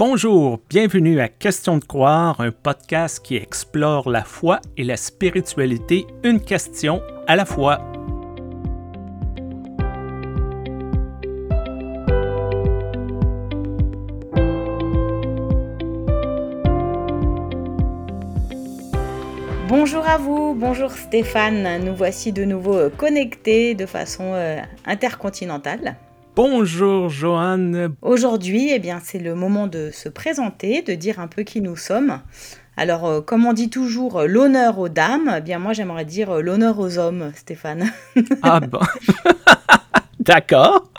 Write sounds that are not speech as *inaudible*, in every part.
Bonjour, bienvenue à Question de croire, un podcast qui explore la foi et la spiritualité, une question à la fois. Bonjour à vous, bonjour Stéphane, nous voici de nouveau connectés de façon euh, intercontinentale. Bonjour Joanne. Aujourd'hui, eh bien, c'est le moment de se présenter, de dire un peu qui nous sommes. Alors, euh, comme on dit toujours, euh, l'honneur aux dames, eh bien moi j'aimerais dire euh, l'honneur aux hommes, Stéphane. *laughs* ah bon? *laughs* D'accord.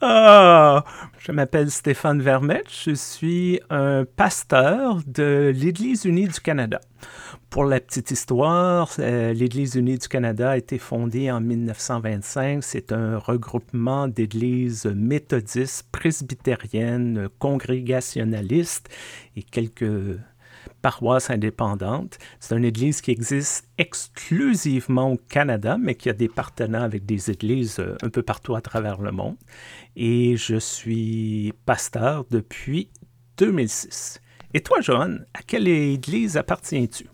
Ah, je m'appelle Stéphane Vermette, je suis un pasteur de l'Église unie du Canada. Pour la petite histoire, euh, l'Église unie du Canada a été fondée en 1925. C'est un regroupement d'églises méthodistes, presbytériennes, congrégationalistes et quelques paroisses indépendantes. C'est une église qui existe exclusivement au Canada, mais qui a des partenaires avec des églises euh, un peu partout à travers le monde. Et je suis pasteur depuis 2006. Et toi, Johan, à quelle église appartiens-tu?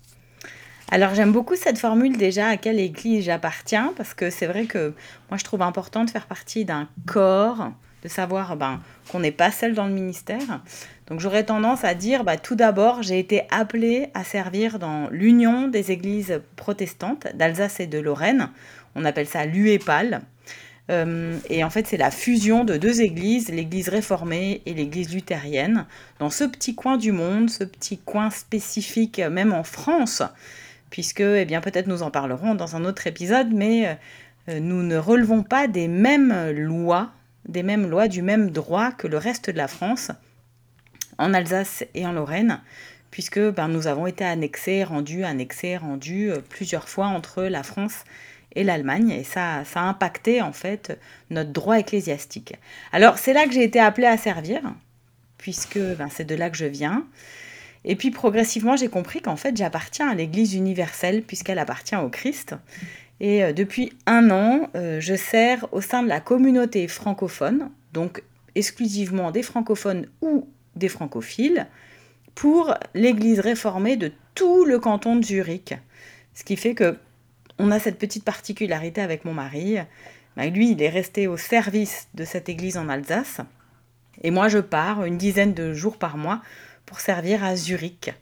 Alors j'aime beaucoup cette formule déjà à quelle église j'appartiens parce que c'est vrai que moi je trouve important de faire partie d'un corps, de savoir ben, qu'on n'est pas seul dans le ministère. Donc j'aurais tendance à dire bah, tout d'abord j'ai été appelée à servir dans l'Union des églises protestantes d'Alsace et de Lorraine. On appelle ça l'UEPAL. Euh, et en fait, c'est la fusion de deux églises, l'église réformée et l'église luthérienne, dans ce petit coin du monde, ce petit coin spécifique, même en France, puisque, eh bien, peut-être nous en parlerons dans un autre épisode, mais euh, nous ne relevons pas des mêmes lois, des mêmes lois, du même droit que le reste de la France, en Alsace et en Lorraine, puisque ben, nous avons été annexés, rendus, annexés, rendus euh, plusieurs fois entre la France et l'Allemagne, et ça, ça a impacté en fait notre droit ecclésiastique. Alors c'est là que j'ai été appelée à servir, puisque ben, c'est de là que je viens. Et puis progressivement, j'ai compris qu'en fait, j'appartiens à l'Église universelle puisqu'elle appartient au Christ. Et euh, depuis un an, euh, je sers au sein de la communauté francophone, donc exclusivement des francophones ou des francophiles, pour l'Église réformée de tout le canton de Zurich. Ce qui fait que on a cette petite particularité avec mon mari. Bah, lui, il est resté au service de cette église en Alsace. Et moi, je pars une dizaine de jours par mois pour servir à Zurich.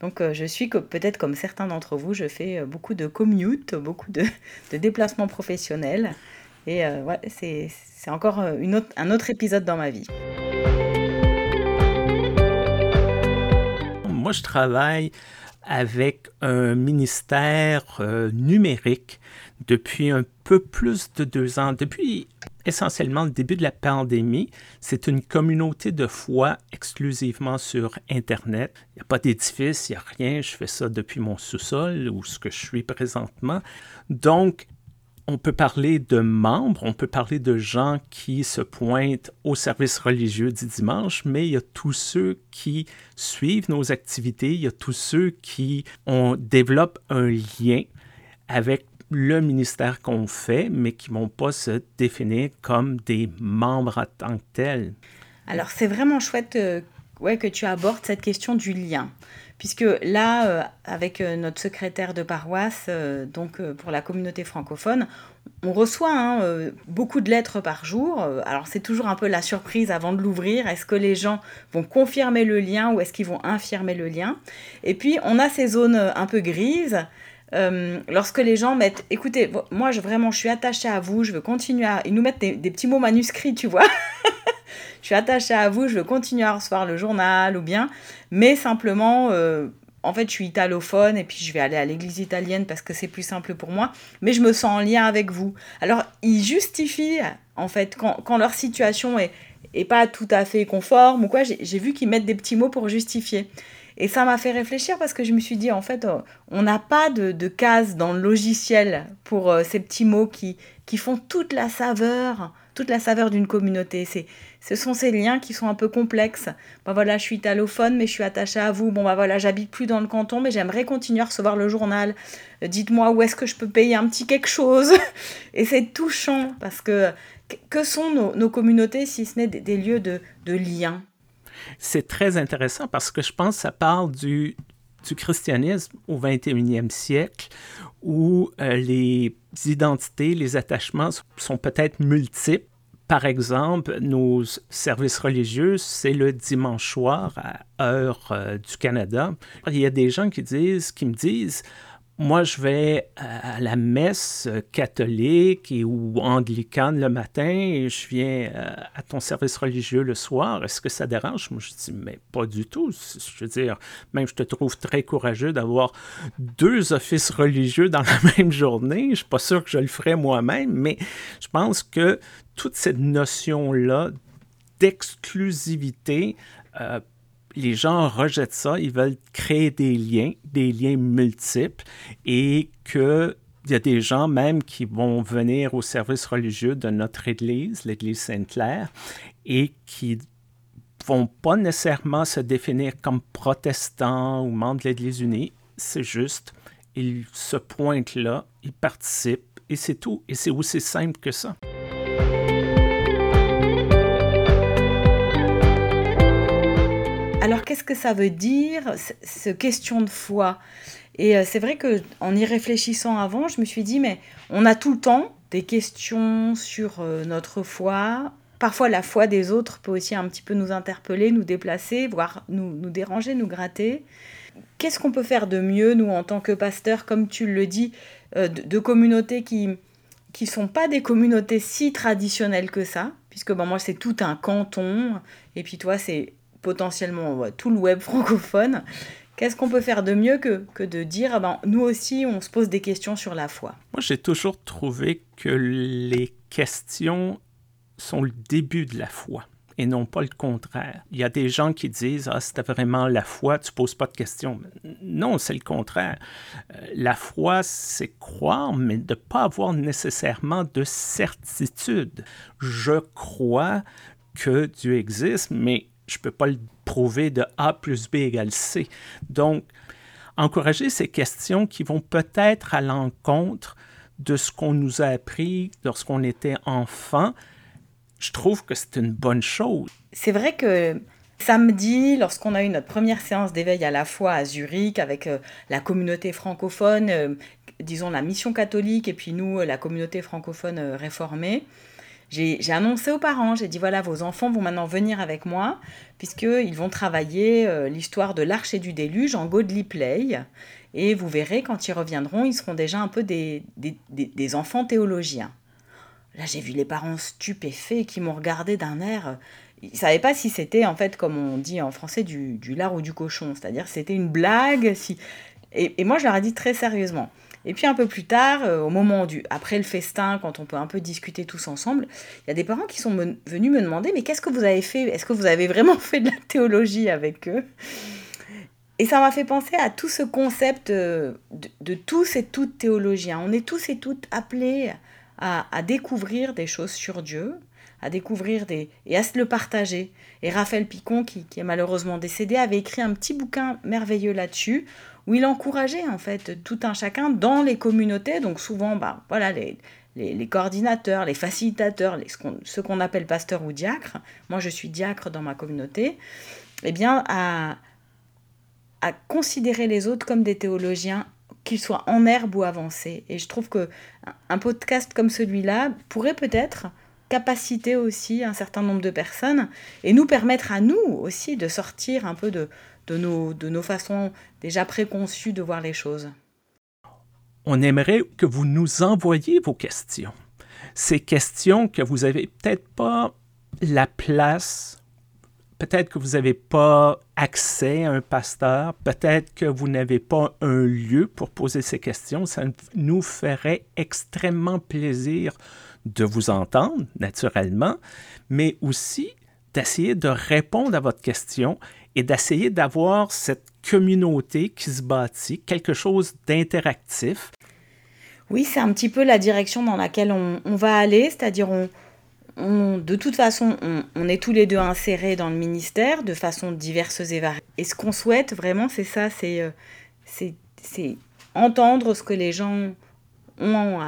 Donc euh, je suis peut-être comme certains d'entre vous, je fais euh, beaucoup de commute, beaucoup de, déplacements professionnels. Et euh, c'est encore une autre, un autre épisode dans ma vie. Moi, je travaille avec un ministère numérique depuis un peu plus de deux ans, depuis essentiellement le début de la pandémie. C'est une communauté de foi exclusivement sur Internet. Il n'y a pas d'édifice, il n'y a rien. Je fais ça depuis mon sous-sol ou ce que je suis présentement. Donc, on peut parler de membres, on peut parler de gens qui se pointent au service religieux du dimanche, mais il y a tous ceux qui suivent nos activités, il y a tous ceux qui ont, développent un lien avec le ministère qu'on fait, mais qui ne vont pas se définir comme des membres en tant que tels. Alors c'est vraiment chouette euh, que tu abordes cette question du lien. Puisque là, euh, avec euh, notre secrétaire de paroisse, donc pour la communauté francophone, on reçoit hein, beaucoup de lettres par jour. Alors c'est toujours un peu la surprise avant de l'ouvrir. Est-ce que les gens vont confirmer le lien ou est-ce qu'ils vont infirmer le lien? Et puis on a ces zones un peu grises euh, lorsque les gens mettent, écoutez, moi je, vraiment je suis attachée à vous, je veux continuer à... Ils nous mettent des, petits mots manuscrits, tu vois? Je suis attachée à vous, je veux continuer à recevoir le journal ou bien, mais simplement, euh, en fait je suis italophone et puis je vais aller à l'église italienne parce que c'est plus simple pour moi, mais je me sens en lien avec vous. Alors ils justifient, en fait, quand, quand leur situation est, est pas tout à fait conforme ou quoi, j'ai vu qu'ils mettent des petits mots pour justifier. Et ça m'a fait réfléchir parce que je me suis dit, en fait, euh, on n'a pas de, de case dans le logiciel pour euh, ces petits mots qui, qui font toute la saveur, toute la saveur d'une communauté. C'est, ce sont ces liens qui sont un peu complexes. Bah voilà, je suis italophone, mais je suis attachée à vous. Bon, bah voilà, j'habite plus dans le canton, mais j'aimerais continuer à recevoir le journal. Euh, dites-moi où est-ce que je peux payer un petit quelque chose. *laughs* Et c'est touchant parce que que sont nos, nos communautés si ce n'est des, des lieux de, de lien C'est très intéressant parce que je pense que ça parle du, du christianisme au 21e siècle où euh, les identités, les attachements sont peut-être multiples. Par exemple, nos services religieux, c'est le dimanche soir à heure euh, du Canada. Il y a des gens qui disent, qui me disent, moi, je vais à la messe catholique et, ou anglicane le matin et je viens euh, à ton service religieux le soir. Est-ce que ça dérange? Moi, je dis, mais pas du tout. Je veux dire, même je te trouve très courageux d'avoir deux offices religieux dans la *laughs* même journée. Je suis pas sûr que je le ferais moi-même, mais je pense que toute cette notion-là d'exclusivité euh, les gens rejettent ça, ils veulent créer des liens, des liens multiples, et qu'il y a des gens même qui vont venir au service religieux de notre Église, l'Église Sainte-Claire, et qui vont pas nécessairement se définir comme protestants ou membres de l'Église unie. C'est juste, ils se pointent là, ils participent, et c'est tout. Et c'est aussi simple que ça. Alors qu'est-ce que ça veut dire, ce question de foi? Et euh, c'est vrai que en y réfléchissant avant, je me suis dit, mais on a tout le temps des questions sur euh, notre foi. Parfois, la foi des autres peut aussi un petit peu nous interpeller, nous déplacer, voire nous, nous déranger, nous gratter. Qu'est-ce qu'on peut faire de mieux, nous, en tant que pasteurs, comme tu le dis, euh, de, communautés qui qui sont pas des communautés si traditionnelles que ça, puisque bon, moi c'est tout un canton, et puis toi c'est potentiellement tout le web francophone, qu'est-ce qu'on peut faire de mieux que, que de dire, ah ben, nous aussi, on se pose des questions sur la foi? Moi, j'ai toujours trouvé que les questions sont le début de la foi et non pas le contraire. Il y a des gens qui disent Ah, c'était vraiment la foi, tu poses pas de questions. Non, c'est le contraire. Euh, la foi, c'est croire, mais de ne pas avoir nécessairement de certitude. Je crois que Dieu existe, mais je ne peux pas le prouver de A plus B égale C. Donc, encourager ces questions qui vont peut-être à l'encontre de ce qu'on nous a appris lorsqu'on était enfant, je trouve que c'est une bonne chose. C'est vrai que samedi, lorsqu'on a eu notre première séance d'éveil à la foi à Zurich avec euh, la communauté francophone, euh, disons la mission catholique et puis nous, la communauté francophone euh, réformée, j'ai annoncé aux parents, j'ai dit voilà, vos enfants vont maintenant venir avec moi, puisqu'ils vont travailler euh, l'histoire de l'arche et du déluge en Godly Play. Et vous verrez, quand ils reviendront, ils seront déjà un peu des, des, des, enfants théologiens. Là, j'ai vu les parents stupéfaits qui m'ont regardé d'un air. Ils ne savaient pas si c'était, en fait, comme on dit en français, du, du lard ou du cochon. C'est-à-dire c'était une blague. Si... Et, et moi, je leur ai dit très sérieusement et puis un peu plus tard, euh, au moment du, après le festin, quand on peut un peu discuter tous ensemble, il y a des parents qui sont venus me demander, mais qu'est-ce que vous avez fait? Est-ce que vous avez vraiment *laughs* fait de la théologie avec eux? Et ça m'a fait penser à tout ce concept euh, de, tous et toutes théologiens. On est tous et toutes appelés à, découvrir des choses sur Dieu, à découvrir des et à se le partager. Et Raphaël Picon, qui, qui est malheureusement décédé, avait écrit un petit bouquin merveilleux là-dessus où il encourageait en fait tout un chacun dans les communautés, donc souvent bah, voilà, les, les, coordinateurs, les facilitateurs, les, ce qu'on appelle pasteur ou diacre, moi je suis diacre dans ma communauté, eh bien à, à considérer les autres comme des théologiens qu'ils soient en herbe ou avancés. Et je trouve que un podcast comme celui-là pourrait peut-être capaciter aussi un certain nombre de personnes et nous permettre à nous aussi de sortir un peu de, de nos, de nos façons déjà préconçues de voir les choses. On aimerait que vous nous envoyiez vos questions. Ces questions que vous n'avez peut-être pas la place, peut-être que vous n'avez pas accès à un pasteur, peut-être que vous n'avez pas un lieu pour poser ces questions. Ça nous ferait extrêmement plaisir de vous entendre, naturellement, mais aussi d'essayer de répondre à votre question et d'essayer d'avoir cette communauté qui se bâtit, quelque chose d'interactif. Oui, c'est un petit peu la direction dans laquelle on, va aller, c'est-à-dire on, on, de toute façon, on, est tous les deux insérés dans le ministère de façon diverse et variée. Et ce qu'on souhaite vraiment, c'est ça, c'est euh, c'est entendre ce que les gens ont,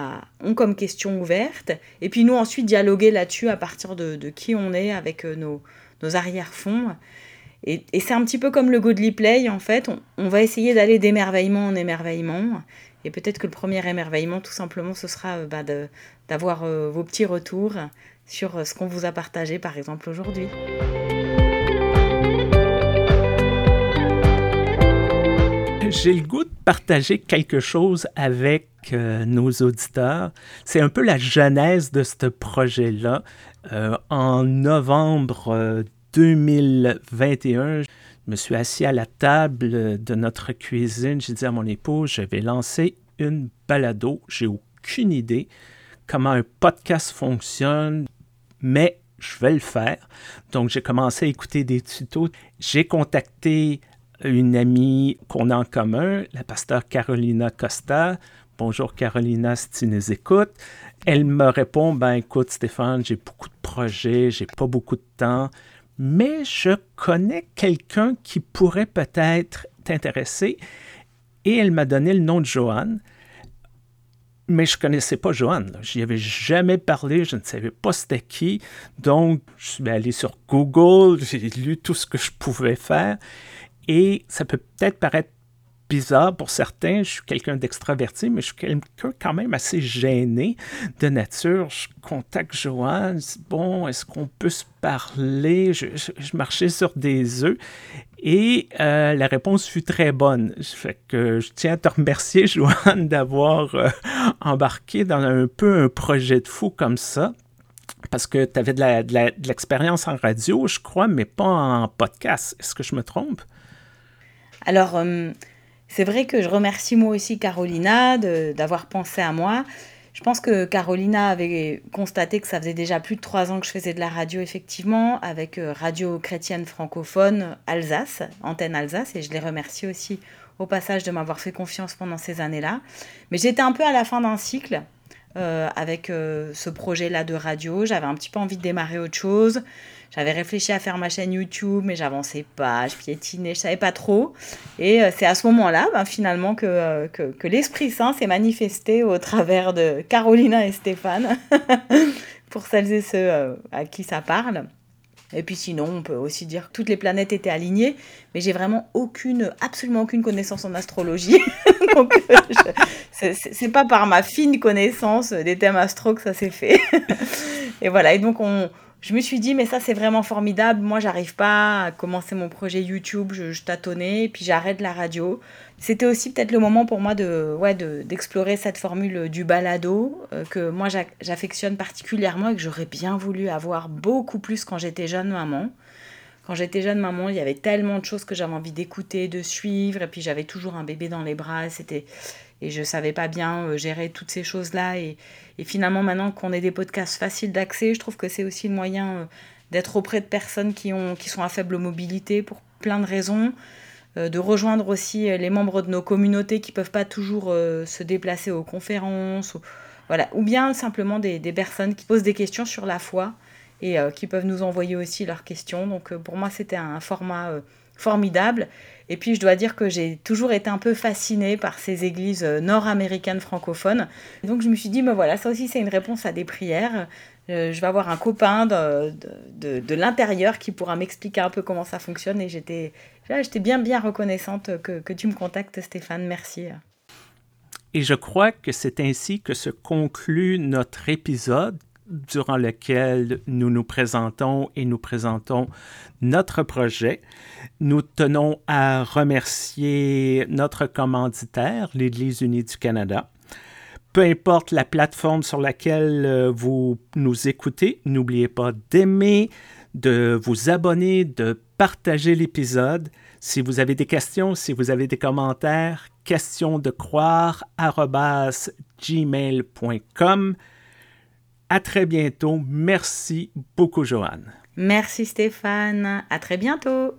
comme question ouverte, et puis nous ensuite dialoguer là-dessus à partir de, de, qui on est avec euh, nos, nos arrière-fonds. Et, c'est un petit peu comme le Godly Play, en fait. On, va essayer d'aller d'émerveillement en émerveillement. Et peut-être que le premier émerveillement, tout simplement, ce sera bah, d'avoir vos petits retours sur ce qu'on vous a partagé, par exemple, aujourd'hui. J'ai le goût de partager quelque chose avec euh, nos auditeurs. C'est un peu la genèse de ce projet-là. Euh, en novembre 2021, euh, je me suis assis à la table de notre cuisine. J'ai dit à mon épouse, je vais lancer une balado. J'ai aucune idée comment un podcast fonctionne, mais je vais le faire. Donc, j'ai commencé à écouter des tutos. J'ai contacté une amie qu'on a en commun, la pasteur Carolina Costa. Bonjour Carolina, si tu nous écoutes. Elle me répond, ben écoute Stéphane, j'ai beaucoup de projets, j'ai pas beaucoup de temps, mais je connais quelqu'un qui pourrait peut-être t'intéresser. Et elle m'a donné le nom de Joanne. Mais je connaissais pas Joanne. Je n'y avais jamais parlé, je ne savais pas c'était qui. Donc, je suis allé sur Google, j'ai lu tout ce que je pouvais faire. Et ça peut peut-être paraître bizarre pour certains. Je suis quelqu'un d'extraverti, mais je suis quand même assez gêné de nature. Je contacte Joanne, bon, est-ce qu'on peut se parler? Je, marchais sur des œufs et euh, la réponse fut très bonne. Fait que je tiens à te remercier, *laughs* Joanne, d'avoir euh, embarqué dans un peu un projet de fou comme ça. Parce que tu avais de l'expérience en radio, je crois, mais pas en podcast. Est-ce que je me trompe? Alors, euh, c'est vrai que je remercie moi aussi Carolina d'avoir pensé à moi. Je pense que Carolina avait constaté que ça faisait déjà plus de trois ans que je faisais de la radio, effectivement, avec euh, Radio Chrétienne Francophone Alsace, Antenne Alsace, et je les remercie aussi au passage de m'avoir fait confiance pendant ces années-là. Mais j'étais un peu à la fin d'un cycle euh, avec ce projet-là de radio. J'avais un petit peu envie de démarrer autre chose. J'avais réfléchi à faire ma chaîne YouTube, mais j'avançais pas, je piétinais, je savais pas trop. Et euh, c'est à ce moment-là, ben, finalement, euh, que, l'Esprit Saint s'est manifesté au travers de Carolina et Stéphane, *laughs* pour celles et ceux euh, à qui ça parle. Et puis sinon, on peut aussi dire que toutes les planètes étaient alignées, mais j'ai vraiment aucune, absolument aucune connaissance en astrologie. *laughs* Donc, c'est pas par ma fine connaissance des thèmes astro que ça s'est fait. *laughs* et voilà, et donc on, je me suis dit, mais ça, c'est vraiment formidable. Moi, j'arrive pas à commencer mon projet YouTube, je, tâtonnais, puis j'arrête la radio. C'était aussi peut-être le moment pour moi de, ouais, d'explorer cette formule du balado, euh, que moi, j'affectionne particulièrement et que j'aurais bien voulu avoir beaucoup plus quand j'étais jeune maman. Quand j'étais jeune maman, il y avait tellement de choses que j'avais envie d'écouter, de suivre, et puis j'avais toujours un bébé dans les bras, c'était et je savais pas bien euh, gérer toutes ces choses-là. Et, et finalement, maintenant qu'on ait des podcasts faciles d'accès, je trouve que c'est aussi le moyen euh, d'être auprès de personnes qui, ont, qui sont à faible mobilité pour plein de raisons, euh, de rejoindre aussi les membres de nos communautés qui peuvent pas toujours se déplacer aux conférences, ou, voilà, ou bien simplement des, des, personnes qui posent des questions sur la foi et qui peuvent nous envoyer aussi leurs questions. Donc pour moi, c'était un format formidable. Et puis je dois dire que j'ai toujours été un peu fascinée par ces églises euh, nord-américaines francophones. Donc je me suis dit, mais voilà, ça aussi c'est une réponse à des prières. Euh, je vais avoir un copain de, de, de, l'intérieur qui pourra m'expliquer un peu comment ça fonctionne. Et j'étais bien, bien reconnaissante que, que tu me contactes, Stéphane. Merci. Et je crois que c'est ainsi que se conclut notre épisode durant lequel nous nous présentons et nous présentons notre projet. Nous tenons à remercier notre commanditaire, l'Église unie du Canada. Peu importe la plateforme sur laquelle euh, vous nous écoutez, n'oubliez pas d'aimer, de vous abonner, de partager l'épisode. Si vous avez des questions, si vous avez des commentaires, questions de croire, gmail.com. À très bientôt. Merci beaucoup, Joanne. Merci Stéphane. À très bientôt.